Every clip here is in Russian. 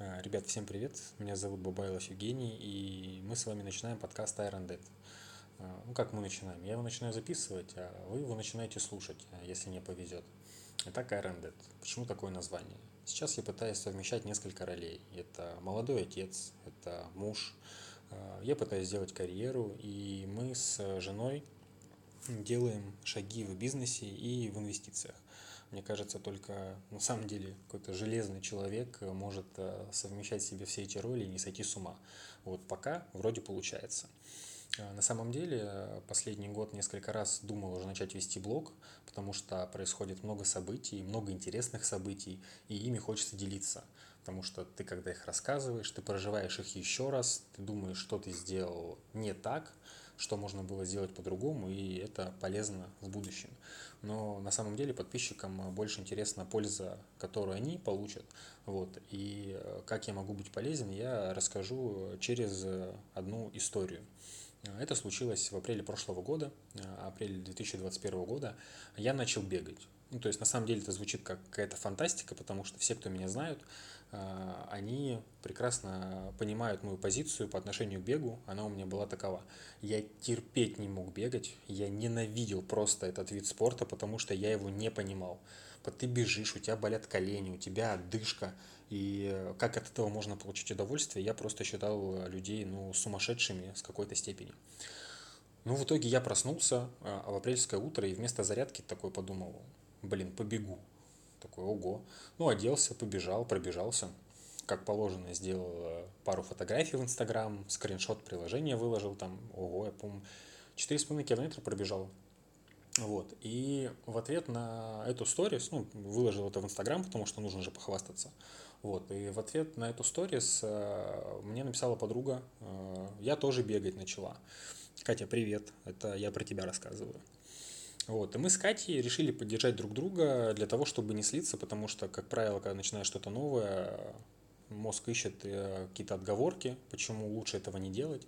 А, Ребят, всем привет! Меня зовут Бабайлов Евгений, и мы с вами начинаем подкаст Iron Dead. А, Ну, как мы начинаем? Я его начинаю записывать, а вы его начинаете слушать, а, если не повезет. Итак, Iron Dead. Почему такое название? Сейчас я пытаюсь совмещать несколько ролей. Это молодой отец, это муж. Я пытаюсь сделать карьеру, и мы с женой делаем шаги в бизнесе и в инвестициях. Мне кажется, только на самом деле какой-то железный человек э, может э, совмещать в себе все эти роли и не сойти с ума. Вот пока вроде получается. Э, На самом деле, последний год несколько раз думал уже начать вести блог, потому что происходит много событий, много интересных событий, и ими хочется делиться. Потому что ты, когда их рассказываешь, ты проживаешь их еще раз, ты думаешь, что ты сделал не так, что можно было сделать по-другому, и это полезно в будущем. Но на самом деле подписчикам больше интересна польза, которую они получат. Вот. И э, как я могу быть полезен, я расскажу через э, одну историю. Это случилось в апреле прошлого года, апреле 2021 года. Я начал бегать. Ну, то есть, на самом деле, это звучит как какая-то фантастика, потому что все, кто меня знают, э, они прекрасно понимают мою позицию по отношению к бегу. Она у меня была такова. Я терпеть не мог бегать, я ненавидел просто этот вид спорта, потому что я его не понимал. Ты бежишь, у тебя болят колени, у тебя одышка, и как от этого можно получить удовольствие, я просто считал людей ну, сумасшедшими с какой-то степени. Ну, в итоге я проснулся а, в апрельское утро и вместо зарядки такой подумал, блин, побегу. Такой, ого. Ну, оделся, побежал, пробежался. Как положено, сделал э, пару фотографий в Инстаграм, скриншот приложения выложил там, ого, я помню, 4,5 километра пробежал. Вот. И в ответ на эту сторис, ну, выложил это в Инстаграм, потому что нужно же похвастаться. Вот. И в ответ на эту сторис э, мне написала подруга, э, я тоже бегать начала. Катя, привет, это я про тебя рассказываю. Вот, и мы с Катей решили поддержать друг друга для того, чтобы не слиться, потому что, как правило, когда начинаешь что-то новое, мозг ищет э, какие-то отговорки, почему лучше этого не делать.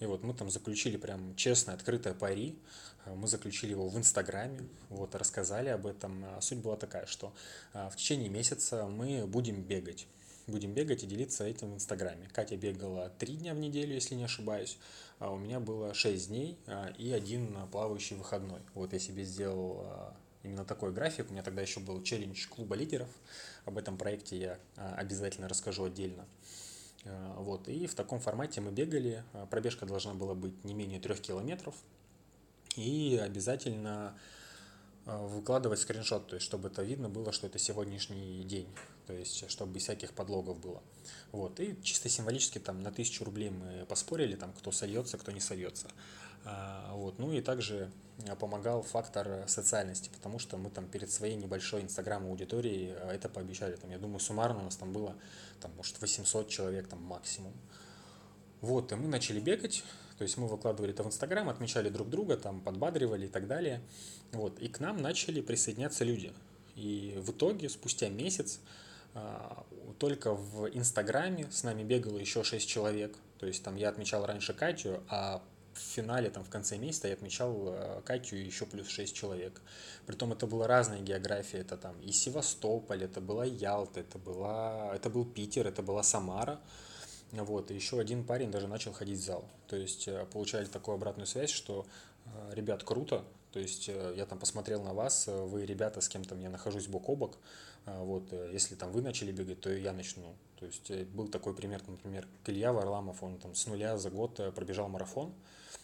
И вот мы там заключили прям честное, открытое пари. Э, Мы заключили его в Инстаграме, вот, рассказали об этом. А Суть была такая, что э, в течение месяца мы будем бегать. Будем бегать и делиться этим в Инстаграме. Катя бегала три дня в неделю, если не ошибаюсь. А у меня было 6 дней а, и один плавающий выходной. Вот я себе сделал а, именно такой график. У меня тогда еще был челлендж клуба лидеров. Об этом проекте я а, обязательно расскажу отдельно. Вот, и в таком формате мы бегали. Пробежка должна была быть не менее трех километров. И обязательно выкладывать скриншот, то есть чтобы это видно было, что это сегодняшний день, то есть чтобы без всяких подлогов было. Вот, и чисто символически там на тысячу рублей мы поспорили, там кто сольется, кто не сольется. А, Вот, ну и также а, помогал фактор социальности, потому что мы там перед своей небольшой инстаграм аудиторией это пообещали. Там, я думаю, суммарно у нас там было, там, может, 800 человек там максимум. Вот, и мы начали бегать, то есть мы выкладывали это в Инстаграм, отмечали друг друга, там подбадривали и так далее. Вот, и к нам начали присоединяться люди. И в итоге, спустя месяц, а, только в Инстаграме с нами бегало еще 6 человек. То есть там я отмечал раньше Катю, а в финале, там в конце месяца я отмечал э, Катю и еще плюс 6 человек. Притом это была разная география, это там и Севастополь, это была Ялта, это, была, это был Питер, это была Самара. Вот, и еще один парень даже начал ходить в зал. То есть э, получали такую обратную связь, что э, ребят, круто. То есть э, я там посмотрел на вас, вы ребята, с кем там я нахожусь бок о бок. Вот, если там вы начали бегать, то и я начну. То есть был такой пример, например, Илья Варламов, он там с нуля за год пробежал марафон.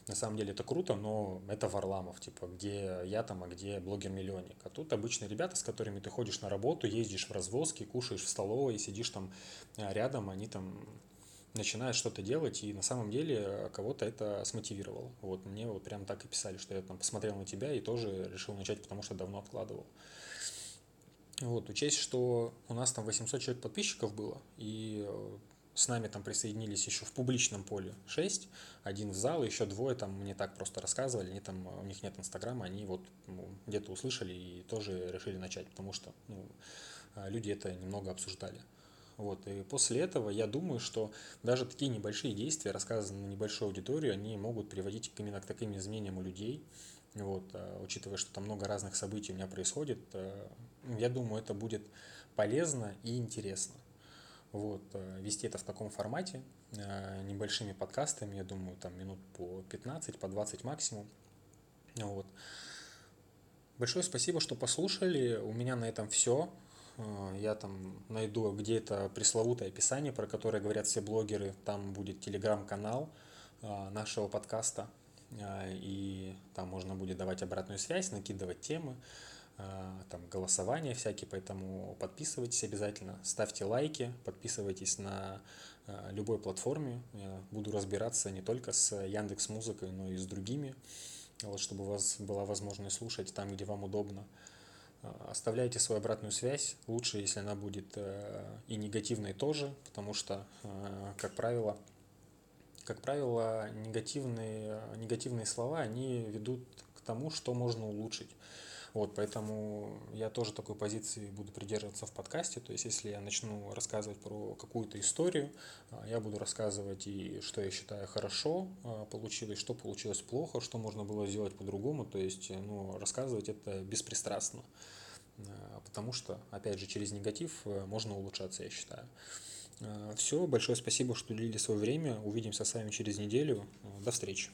На самом деле это круто, но это Варламов, типа, где я там, а где блогер-миллионник. А тут обычные ребята, с которыми ты ходишь на работу, ездишь в развозке, кушаешь в столовой, сидишь там рядом, они там начинают что-то делать, и на самом деле э, кого-то это смотивировало. Вот мне вот прям так и писали, что я там посмотрел на тебя и тоже решил начать, потому что давно откладывал. Вот, учесть, что у нас там 800 человек подписчиков было, и э, с нами там присоединились еще в публичном поле 6, один в зал, еще двое там мне так просто рассказывали, они там, у них нет инстаграма, они вот ну, где-то услышали и тоже решили начать, потому что ну, а, люди это немного обсуждали. Вот, и после этого я думаю, что даже такие небольшие действия, рассказанные на небольшую аудиторию, они могут приводить именно к таким изменениям у людей. Вот, а, учитывая, что там много разных событий у меня происходит, а, я думаю, это будет полезно и интересно. Вот, вести это в таком формате, небольшими подкастами, я думаю, там минут по 15, по 20 максимум. Вот. Большое спасибо, что послушали. У меня на этом все. Я там найду где-то пресловутое описание, про которое говорят все блогеры. Там будет телеграм-канал нашего подкаста. И там можно будет давать обратную связь, накидывать темы, там голосования всякие, поэтому подписывайтесь обязательно, ставьте лайки, подписывайтесь на любой платформе. Я буду разбираться не только с Яндекс Музыкой, но и с другими вот, чтобы у вас была возможность слушать там, где вам удобно. А, оставляйте свою обратную связь. Лучше, если она будет э, и негативной тоже, потому что, э, как правило, как правило, негативные, негативные слова, они ведут к тому, что можно улучшить. Вот, поэтому я тоже такой позиции буду придерживаться в подкасте. То есть, если я начну рассказывать про какую-то историю, а, я буду рассказывать и что я считаю хорошо а, получилось, что получилось плохо, что можно было сделать по-другому. То есть, ну, рассказывать это беспристрастно. А, потому что, опять же, через негатив э, можно улучшаться, я считаю. Все, большое спасибо, что уделили свое время. Увидимся с вами через неделю. До встречи.